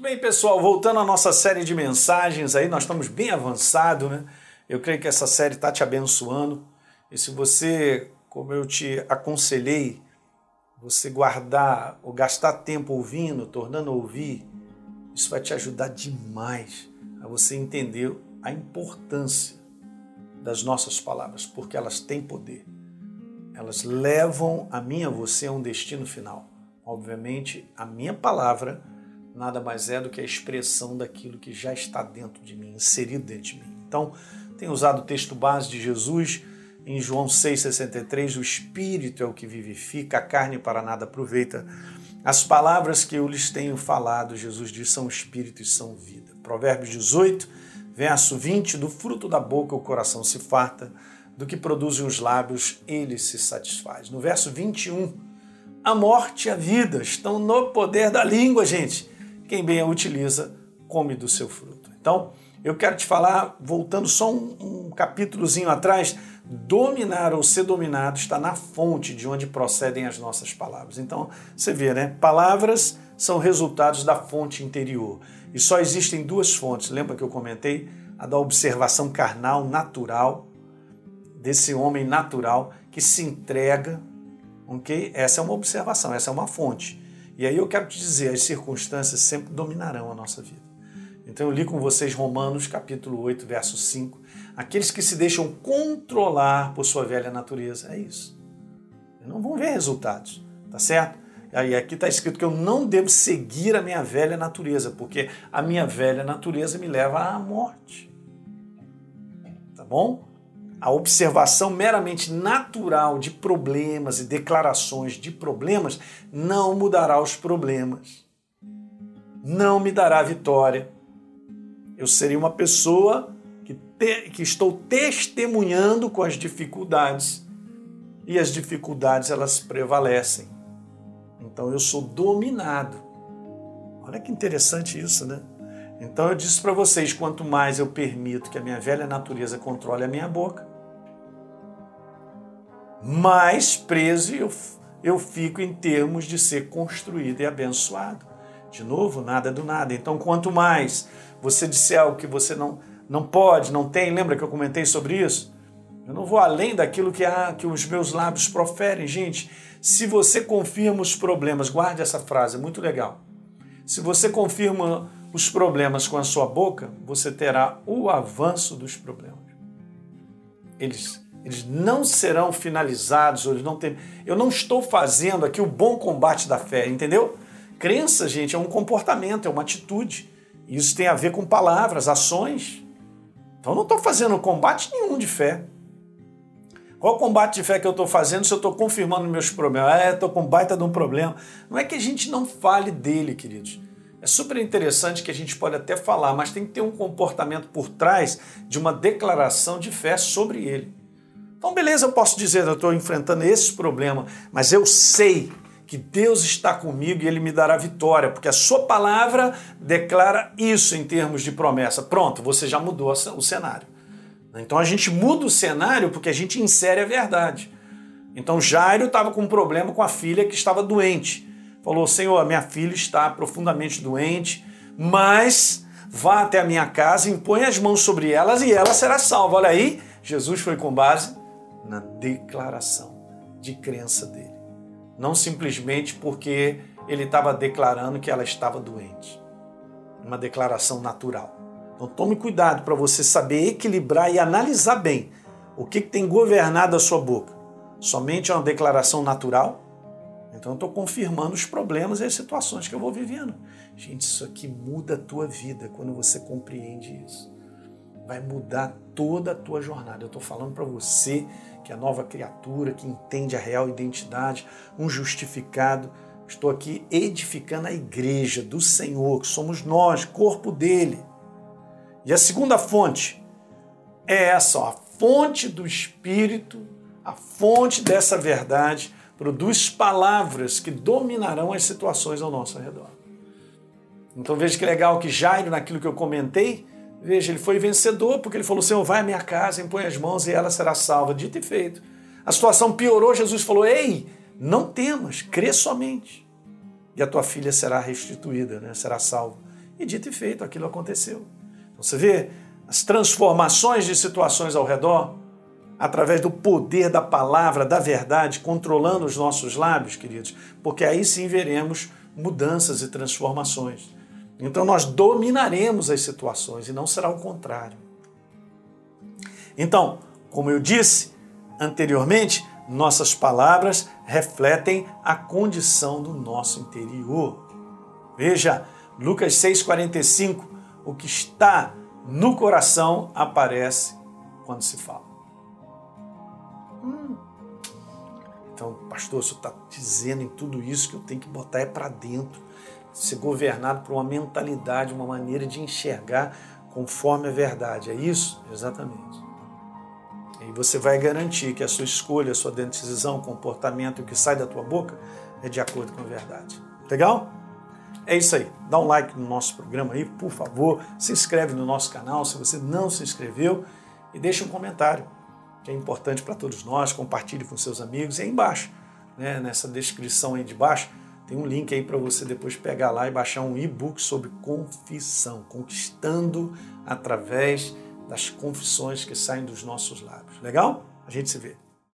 Muito bem, pessoal, voltando à nossa série de mensagens aí, nós estamos bem avançados, né? Eu creio que essa série está te abençoando. E se você, como eu te aconselhei, você guardar ou gastar tempo ouvindo, tornando a ouvir, isso vai te ajudar demais a você entender a importância das nossas palavras, porque elas têm poder. Elas levam a mim e a você a um destino final. Obviamente, a minha palavra nada mais é do que a expressão daquilo que já está dentro de mim, inserido dentro de mim. Então, tenho usado o texto base de Jesus em João 6,63, o Espírito é o que vivifica, a carne para nada aproveita. As palavras que eu lhes tenho falado, Jesus diz, são Espírito e são vida. Provérbios 18, verso 20, do fruto da boca o coração se farta, do que produzem os lábios ele se satisfaz. No verso 21, a morte e a vida estão no poder da língua, gente quem bem a utiliza come do seu fruto. Então, eu quero te falar, voltando só um, um capítulozinho atrás, dominar ou ser dominado está na fonte de onde procedem as nossas palavras. Então, você vê, né? Palavras são resultados da fonte interior. E só existem duas fontes. Lembra que eu comentei? A da observação carnal, natural, desse homem natural que se entrega, ok? Essa é uma observação, essa é uma fonte. E aí eu quero te dizer, as circunstâncias sempre dominarão a nossa vida. Então eu li com vocês Romanos capítulo 8, verso 5. Aqueles que se deixam controlar por sua velha natureza, é isso. Não vão ver resultados, tá certo? Aí aqui está escrito que eu não devo seguir a minha velha natureza, porque a minha velha natureza me leva à morte. Tá bom? A observação meramente natural de problemas e declarações de problemas não mudará os problemas. Não me dará vitória. Eu serei uma pessoa que, te, que estou testemunhando com as dificuldades e as dificuldades elas prevalecem. Então eu sou dominado. Olha que interessante isso, né? Então eu disse para vocês: quanto mais eu permito que a minha velha natureza controle a minha boca, mais preso eu, eu fico em termos de ser construído e abençoado. De novo, nada do nada. Então, quanto mais você disser algo que você não, não pode, não tem, lembra que eu comentei sobre isso? Eu não vou além daquilo que, há, que os meus lábios proferem. Gente, se você confirma os problemas, guarde essa frase, é muito legal. Se você confirma os problemas com a sua boca, você terá o avanço dos problemas. Eles eles não serão finalizados, eles não eu não estou fazendo aqui o bom combate da fé, entendeu? Crença, gente, é um comportamento, é uma atitude. Isso tem a ver com palavras, ações. Então eu não estou fazendo combate nenhum de fé. Qual combate de fé que eu estou fazendo se eu estou confirmando meus problemas? Ah, estou com baita de um problema. Não é que a gente não fale dele, queridos. É super interessante que a gente pode até falar, mas tem que ter um comportamento por trás de uma declaração de fé sobre ele. Então, beleza, eu posso dizer, eu estou enfrentando esse problema, mas eu sei que Deus está comigo e Ele me dará vitória, porque a Sua palavra declara isso em termos de promessa. Pronto, você já mudou o cenário. Então a gente muda o cenário porque a gente insere a verdade. Então Jairo estava com um problema com a filha que estava doente. Falou: Senhor, minha filha está profundamente doente, mas vá até a minha casa, impõe as mãos sobre elas e ela será salva. Olha aí, Jesus foi com base na declaração de crença dele. Não simplesmente porque ele estava declarando que ela estava doente. Uma declaração natural. Então tome cuidado para você saber equilibrar e analisar bem o que, que tem governado a sua boca. Somente uma declaração natural? Então eu estou confirmando os problemas e as situações que eu vou vivendo. Gente, isso aqui muda a tua vida quando você compreende isso. Vai mudar toda a tua jornada. Eu estou falando para você que é nova criatura, que entende a real identidade, um justificado. Estou aqui edificando a igreja do Senhor, que somos nós, corpo dele. E a segunda fonte é essa, ó, a fonte do Espírito, a fonte dessa verdade, produz palavras que dominarão as situações ao nosso redor. Então veja que legal que Jairo, naquilo que eu comentei, Veja, ele foi vencedor porque ele falou: Senhor, vai à minha casa, impõe as mãos e ela será salva. Dito e feito. A situação piorou, Jesus falou: Ei, não temas, crê somente. E a tua filha será restituída, né? será salva. E dito e feito, aquilo aconteceu. Então você vê as transformações de situações ao redor, através do poder da palavra, da verdade, controlando os nossos lábios, queridos, porque aí sim veremos mudanças e transformações. Então nós dominaremos as situações e não será o contrário. Então, como eu disse anteriormente, nossas palavras refletem a condição do nosso interior. Veja, Lucas 6,45, o que está no coração aparece quando se fala. Hum. Então, pastor, o senhor está dizendo em tudo isso que eu tenho que botar é para dentro, ser governado por uma mentalidade, uma maneira de enxergar conforme a verdade. É isso? Exatamente. E você vai garantir que a sua escolha, a sua decisão, comportamento, o que sai da tua boca é de acordo com a verdade. Legal? É isso aí. Dá um like no nosso programa aí, por favor. Se inscreve no nosso canal se você não se inscreveu e deixa um comentário, que é importante para todos nós. Compartilhe com seus amigos. E aí embaixo, né, nessa descrição aí de baixo, tem um link aí para você depois pegar lá e baixar um e-book sobre confissão, conquistando através das confissões que saem dos nossos lábios. Legal? A gente se vê.